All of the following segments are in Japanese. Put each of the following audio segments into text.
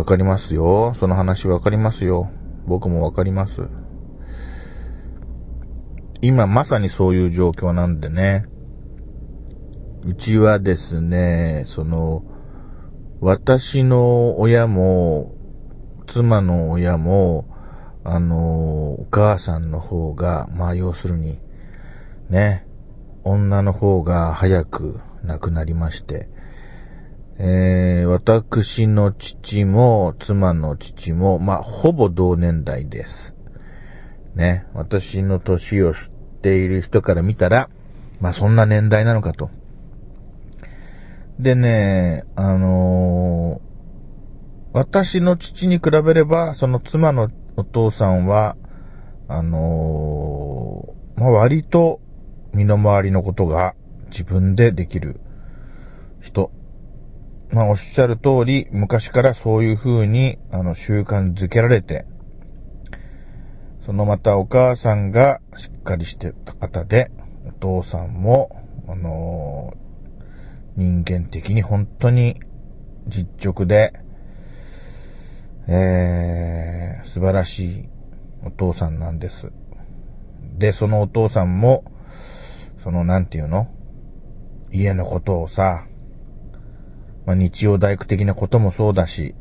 わかりますよ。その話わかりますよ。僕もわかります。今まさにそういう状況なんでね。うちはですね、その、私の親も、妻の親も、あの、お母さんの方が、まあ要するに、ね、女の方が早く亡くなりまして、えー、私の父も妻の父も、まあ、ほぼ同年代です。ね、私の年を知っている人から見たら、まあ、そんな年代なのかと。でね、あのー、私の父に比べれば、その妻のお父さんは、あのー、まあ、割と身の回りのことが自分でできる人まあ、おっしゃる通り、昔からそういう風に、あの、習慣づけられて、そのまたお母さんがしっかりしてた方で、お父さんも、あのー、人間的に本当に実直で、えー、素晴らしいお父さんなんです。で、そのお父さんも、その、なんていうの？家のことをさ、まあ、日曜大工的なこともそうだし、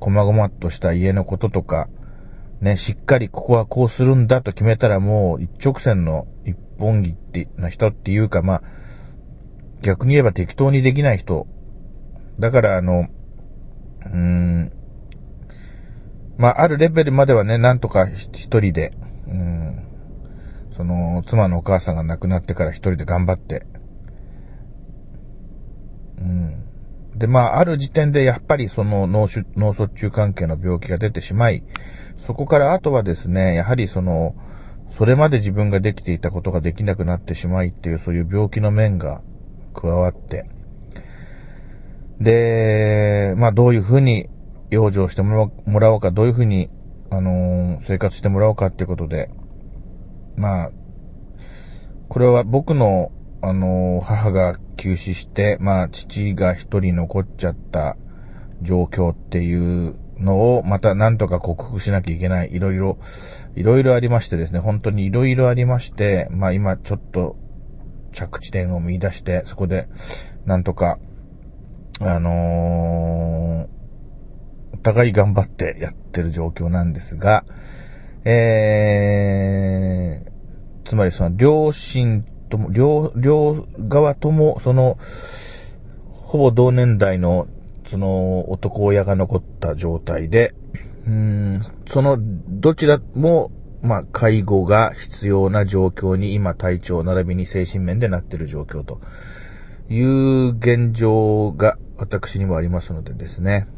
細々とした家のこととか、ね、しっかりここはこうするんだと決めたらもう一直線の一本木っての人っていうか、まあ、逆に言えば適当にできない人。だからあの、うーん、まあ、あるレベルまではね、なんとか一人で、うん、その、妻のお母さんが亡くなってから一人で頑張って、うん、で、まあ、ある時点でやっぱりその脳卒中関係の病気が出てしまい、そこからあとはですね、やはりその、それまで自分ができていたことができなくなってしまいっていう、そういう病気の面が加わって、で、まあ、どういうふうに養生してもらおうか、どういうふうに、あのー、生活してもらおうかっていうことで、まあ、これは僕のあの、母が急死して、まあ、父が一人残っちゃった状況っていうのを、またなんとか克服しなきゃいけない。いろいろ、いろいろありましてですね、本当にいろいろありまして、まあ今ちょっと着地点を見出して、そこで、なんとか、あのー、お互い頑張ってやってる状況なんですが、えー、つまりその両親とも、両、両側とも、その、ほぼ同年代の、その、男親が残った状態で、うん、その、どちらも、まあ、介護が必要な状況に今体調並びに精神面でなっている状況という現状が私にもありますのでですね。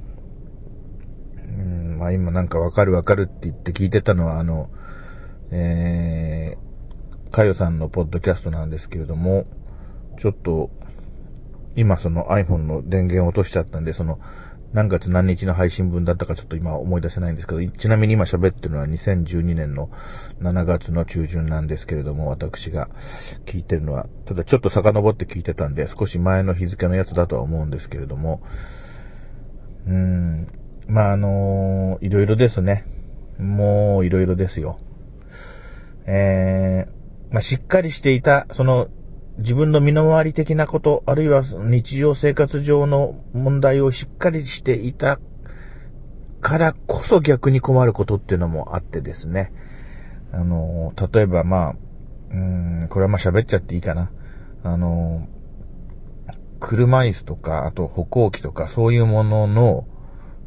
うん、まあ今なんかわかるわかるって言って聞いてたのはあの、えー、かよさんのポッドキャストなんですけれども、ちょっと、今その iPhone の電源を落としちゃったんで、その、何月何日の配信分だったかちょっと今思い出せないんですけど、ちなみに今喋ってるのは2012年の7月の中旬なんですけれども、私が聞いてるのは、ただちょっと遡って聞いてたんで、少し前の日付のやつだとは思うんですけれども、うーん、まあ、あのー、いろいろですね。もういろいろですよ。えー、まあ、しっかりしていた、その、自分の身の回り的なこと、あるいは日常生活上の問題をしっかりしていたからこそ逆に困ることっていうのもあってですね。あの、例えばまあ、うん、これはまあ喋っちゃっていいかな。あの、車椅子とか、あと歩行器とか、そういうものの、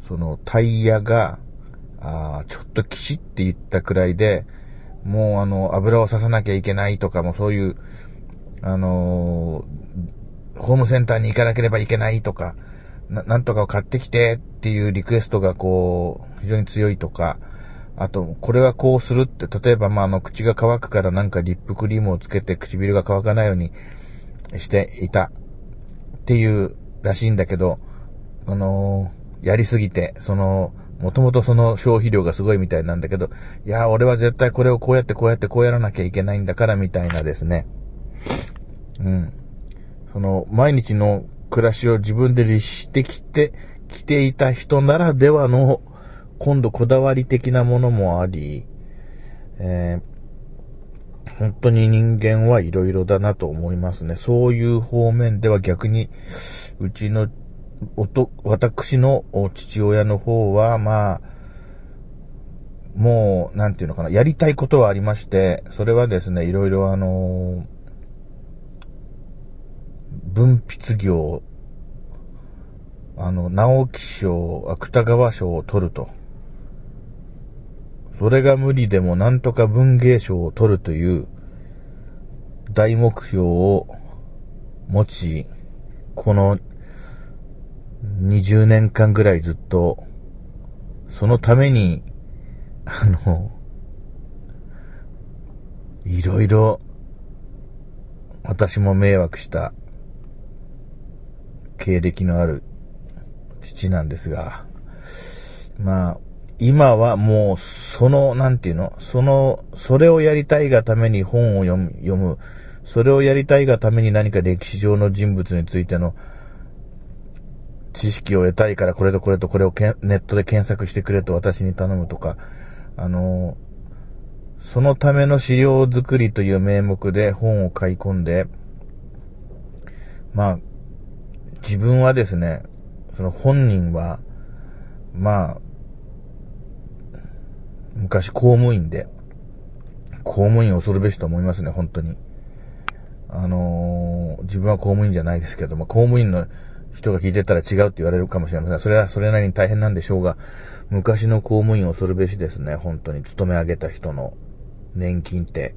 そのタイヤが、あちょっときちって言ったくらいで、もうあの、油を刺さなきゃいけないとかもそういう、あのー、ホームセンターに行かなければいけないとか、ななんとかを買ってきてっていうリクエストがこう、非常に強いとか、あと、これはこうするって、例えばまあ、あの、口が乾くからなんかリップクリームをつけて唇が乾かないようにしていたっていうらしいんだけど、あのー、やりすぎて、その、もともとその消費量がすごいみたいなんだけど、いや、俺は絶対これをこうやってこうやってこうやらなきゃいけないんだからみたいなですね。うん。その、毎日の暮らしを自分で律してきて、きていた人ならではの、今度こだわり的なものもあり、えー、本当に人間はいろいろだなと思いますね。そういう方面では逆に、うちの、おと、私の父親の方は、まあ、もう、なんていうのかな、やりたいことはありまして、それはですね、いろいろあの、文筆業、あの、直木賞、芥川賞を取ると。それが無理でもなんとか文芸賞を取るという大目標を持ち、この20年間ぐらいずっと、そのためにあの、いろいろ、私も迷惑した経歴のある父なんですが、まあ、今はもう、その、なんていうのその、それをやりたいがために本を読む、読む。それをやりたいがために何か歴史上の人物についての知識を得たいからこれとこれとこれをネットで検索してくれと私に頼むとか、あの、そのための資料作りという名目で本を買い込んで、まあ、自分はですね、その本人は、まあ、昔公務員で、公務員恐るべしと思いますね、本当に。あのー、自分は公務員じゃないですけども、公務員の人が聞いてたら違うって言われるかもしれません。それはそれなりに大変なんでしょうが、昔の公務員恐るべしですね。本当に勤め上げた人の年金って。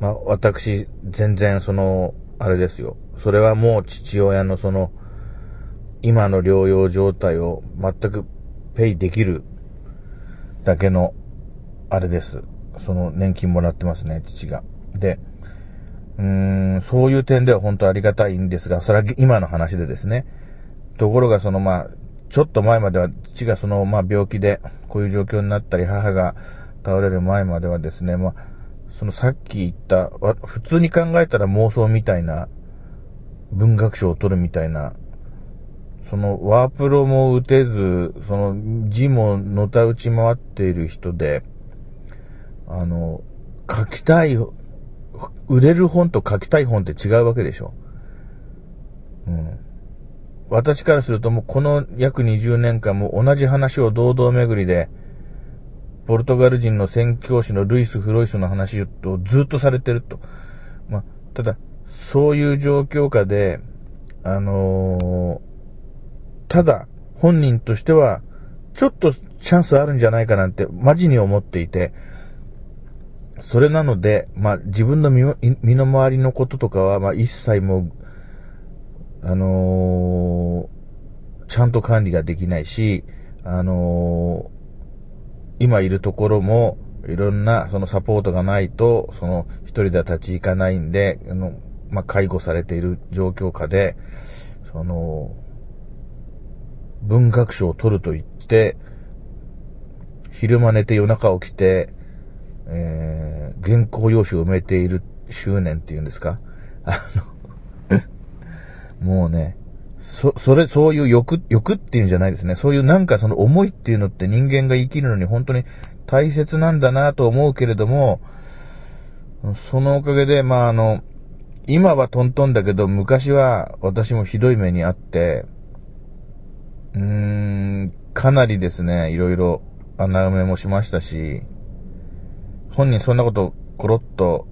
まあ、私、全然その、あれですよ。それはもう父親のその、今の療養状態を全くペイできるだけの、あれです。その年金もらってますね、父が。で、うーん、そういう点では本当ありがたいんですが、それは今の話でですね。ところがそのまあ、ちょっと前までは父がそのまあ病気でこういう状況になったり、母が倒れる前まではですね、まあ、そのさっき言った、普通に考えたら妄想みたいな、文学賞を取るみたいな、そのワープロも打てず、その字ものた打ち回っている人で、あの、書きたい売れる本と書きたい本って違うわけでしょ。うん。私からするともうこの約20年間も同じ話を堂々巡りで、ポルトガル人の宣教師のルイス・フロイスの話をずっとされてると。まあ、ただ、そういう状況下で、あのー、ただ、本人としては、ちょっとチャンスあるんじゃないかなんて、マジに思っていて、それなので、まあ、自分の身の回りのこととかは、まあ、一切もうあのー、ちゃんと管理ができないし、あのー、今いるところも、いろんな、そのサポートがないと、その、一人では立ち行かないんで、あの、まあ、介護されている状況下で、その、文学賞を取ると言って、昼間寝て夜中起きて、えー、原稿用紙を埋めている執念っていうんですか？あの もうね、そ、それ、そういう欲、欲っていうんじゃないですね。そういうなんかその思いっていうのって人間が生きるのに本当に大切なんだなと思うけれども、そのおかげで、まああの、今はトントンだけど、昔は私もひどい目にあって、うーん、かなりですね、いろいろ穴埋めもしましたし、本人そんなことコロッと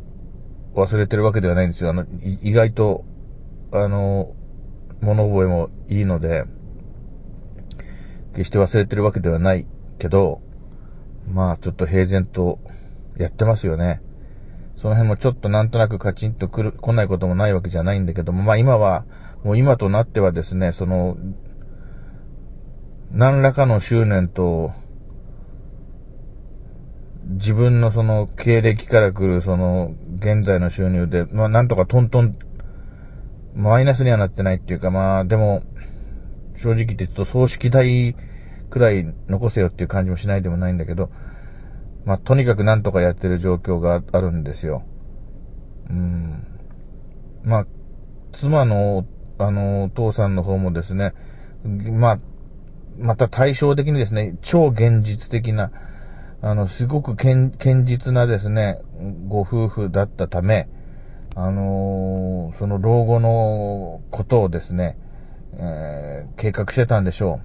忘れてるわけではないんですよ。あの、意外と、あの、物覚えもいいので、決して忘れてるわけではないけど、まあちょっと平然とやってますよね。その辺もちょっとなんとなくカチンと来る、来ないこともないわけじゃないんだけども、まあ今は、もう今となってはですね、その、何らかの執念と、自分のその経歴から来るその現在の収入で、まあなんとかトントンマイナスにはなってないっていうか、まあ、でも、正直言ってちょっと葬式代くらい残せよっていう感じもしないでもないんだけど、まあ、とにかくなんとかやってる状況があるんですよ。うん。まあ、妻の、あの、お父さんの方もですね、まあ、また対照的にですね、超現実的な、あの、すごく堅実なですね、ご夫婦だったため、あのー、その老後のことをですね、えー、計画してたんでしょ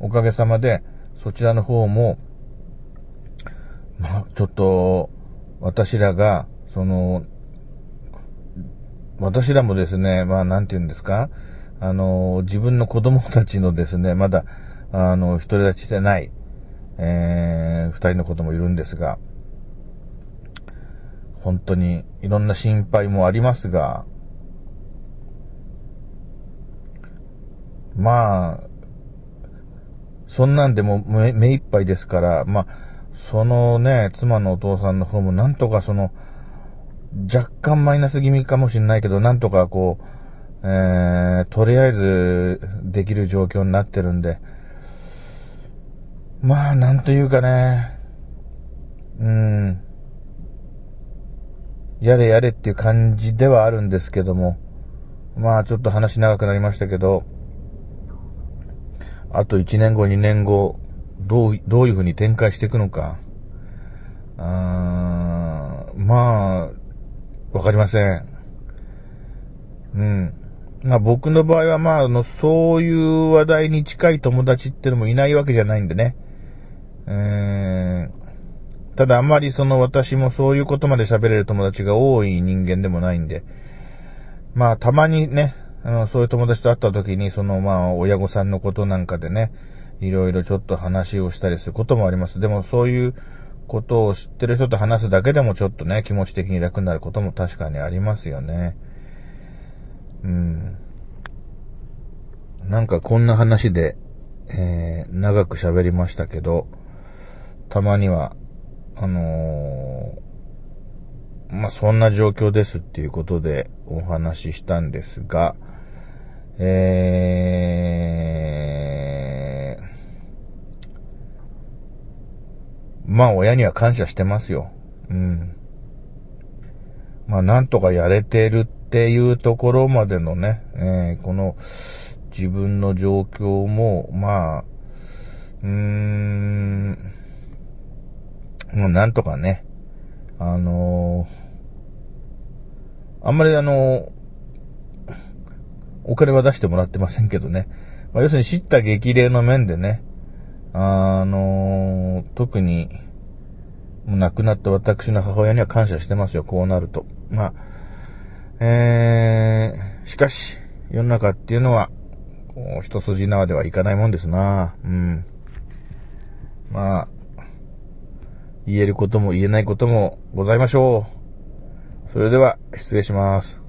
う。おかげさまで、そちらの方も、まあ、ちょっと、私らが、その、私らもですね、まあ、なんて言うんですか、あの、自分の子供たちのですね、まだ、あの、独り立ちしてない、えー、二人の子供いるんですが、本当にいろんな心配もありますが、まあ、そんなんでも目いっぱいですから、まあ、そのね、妻のお父さんの方もなんとかその、若干マイナス気味かもしれないけど、なんとかこう、えー、とりあえずできる状況になってるんで、まあ、なんというかね、うん、やれやれっていう感じではあるんですけども、まあちょっと話長くなりましたけど、あと1年後、2年後、どう、どういうふうに展開していくのか、あまあ、わかりません。うん。まあ僕の場合はまあ、あの、そういう話題に近い友達ってのもいないわけじゃないんでね。えー、ただあまりその私もそういうことまで喋れる友達が多い人間でもないんで、まあたまにね、あの、そういう友達と会った時に、その、まあ、親御さんのことなんかでね、いろいろちょっと話をしたりすることもあります。でも、そういうことを知ってる人と話すだけでもちょっとね、気持ち的に楽になることも確かにありますよね。うん。なんかこんな話で、えー、長く喋りましたけど、たまには、あのー、まあ、そんな状況ですっていうことでお話ししたんですが、えー、まあ親には感謝してますよ。うん。まあなんとかやれてるっていうところまでのね、えー、この自分の状況も、まあ、うーん、もうなんとかね、あのー、あんまりあのー、お金は出してもらってませんけどね。まあ、要するに知った激励の面でね、あのー、特に、もう亡くなった私の母親には感謝してますよ、こうなると。まあ、えー、しかし、世の中っていうのは、こう、一筋縄ではいかないもんですなうん。まあ、言えることも言えないこともございましょう。それでは、失礼します。